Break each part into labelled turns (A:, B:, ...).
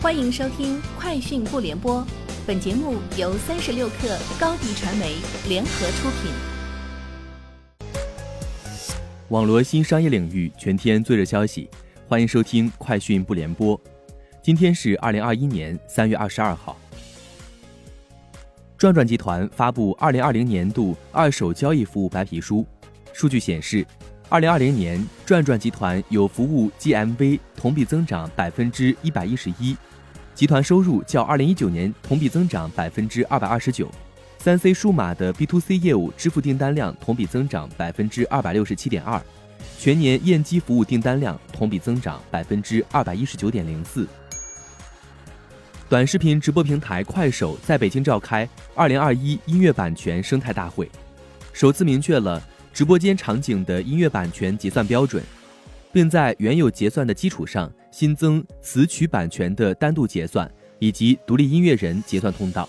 A: 欢迎收听《快讯不联播》，本节目由三十六克高低传媒联合出品。
B: 网罗新商业领域全天最热消息，欢迎收听《快讯不联播》。今天是二零二一年三月二十二号。转转集团发布二零二零年度二手交易服务白皮书，数据显示。二零二零年，转转集团有服务 GMV 同比增长百分之一百一十一，集团收入较二零一九年同比增长百分之二百二十九，三 C 数码的 B to C 业务支付订单量同比增长百分之二百六十七点二，全年验机服务订单量同比增长百分之二百一十九点零四。短视频直播平台快手在北京召开二零二一音乐版权生态大会，首次明确了。直播间场景的音乐版权结算标准，并在原有结算的基础上新增词曲版权的单独结算以及独立音乐人结算通道。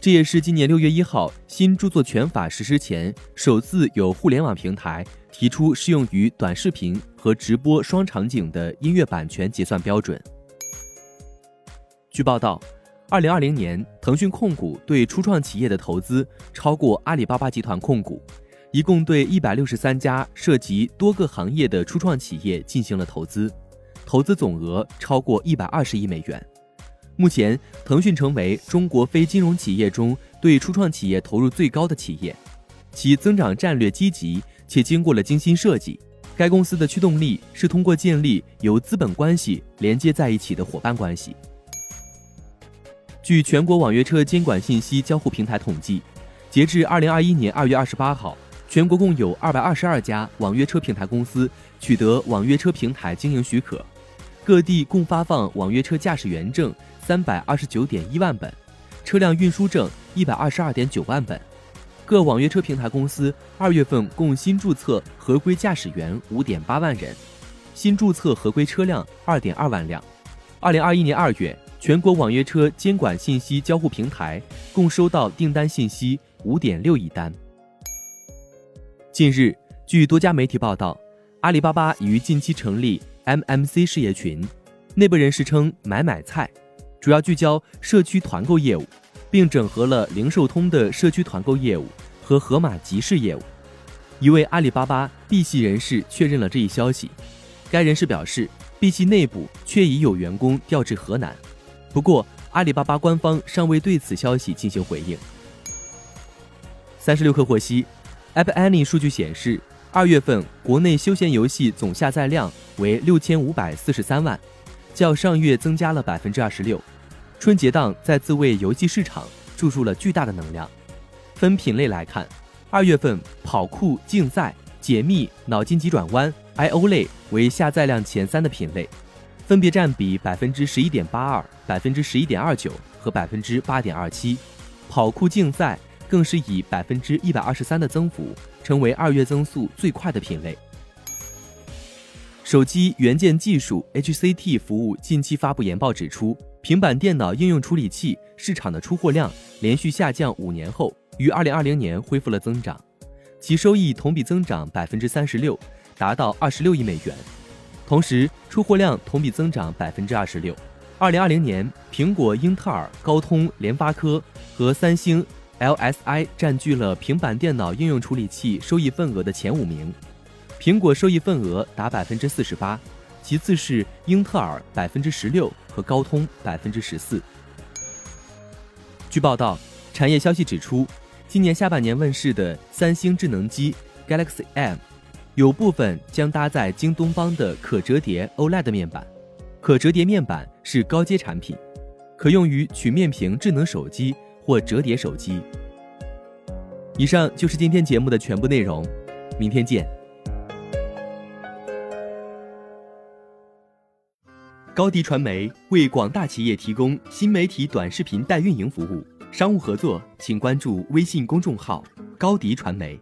B: 这也是今年六月一号新著作权法实施前首次有互联网平台提出适用于短视频和直播双场景的音乐版权结算标准。据报道，二零二零年腾讯控股对初创企业的投资超过阿里巴巴集团控股。一共对一百六十三家涉及多个行业的初创企业进行了投资，投资总额超过一百二十亿美元。目前，腾讯成为中国非金融企业中对初创企业投入最高的企业，其增长战略积极且经过了精心设计。该公司的驱动力是通过建立由资本关系连接在一起的伙伴关系。据全国网约车监管信息交互平台统计，截至二零二一年二月二十八号。全国共有二百二十二家网约车平台公司取得网约车平台经营许可，各地共发放网约车驾驶员证三百二十九点一万本，车辆运输证一百二十二点九万本。各网约车平台公司二月份共新注册合规驾驶员五点八万人，新注册合规车辆二点二万辆。二零二一年二月，全国网约车监管信息交互平台共收到订单信息五点六亿单。近日，据多家媒体报道，阿里巴巴于近期成立 MMC 事业群，内部人士称“买买菜”，主要聚焦社区团购业务，并整合了零售通的社区团购业务和盒马集市业务。一位阿里巴巴 B 系人士确认了这一消息。该人士表示，B 系内部确已有员工调至河南，不过阿里巴巴官方尚未对此消息进行回应。三十六氪获悉。App Annie 数据显示，二月份国内休闲游戏总下载量为六千五百四十三万，较上月增加了百分之二十六。春节档再次为游戏市场注入了巨大的能量。分品类来看，二月份跑酷、竞赛、解密、脑筋急转弯、I/O 类为下载量前三的品类，分别占比百分之十一点八二、百分之十一点二九和百分之八点二七。跑酷竞赛。更是以百分之一百二十三的增幅，成为二月增速最快的品类。手机元件技术 HCT 服务近期发布研报指出，平板电脑应用处理器市场的出货量连续下降五年后，于二零二零年恢复了增长，其收益同比增长百分之三十六，达到二十六亿美元，同时出货量同比增长百分之二十六。二零二零年，苹果、英特尔、高通、联发科和三星。LSI 占据了平板电脑应用处理器收益份额的前五名，苹果收益份额达百分之四十八，其次是英特尔百分之十六和高通百分之十四。据报道，产业消息指出，今年下半年问世的三星智能机 Galaxy M，有部分将搭载京东方的可折叠 OLED 面板，可折叠面板是高阶产品，可用于曲面屏智能手机。或折叠手机。以上就是今天节目的全部内容，明天见。高迪传媒为广大企业提供新媒体短视频代运营服务，商务合作请关注微信公众号“高迪传媒”。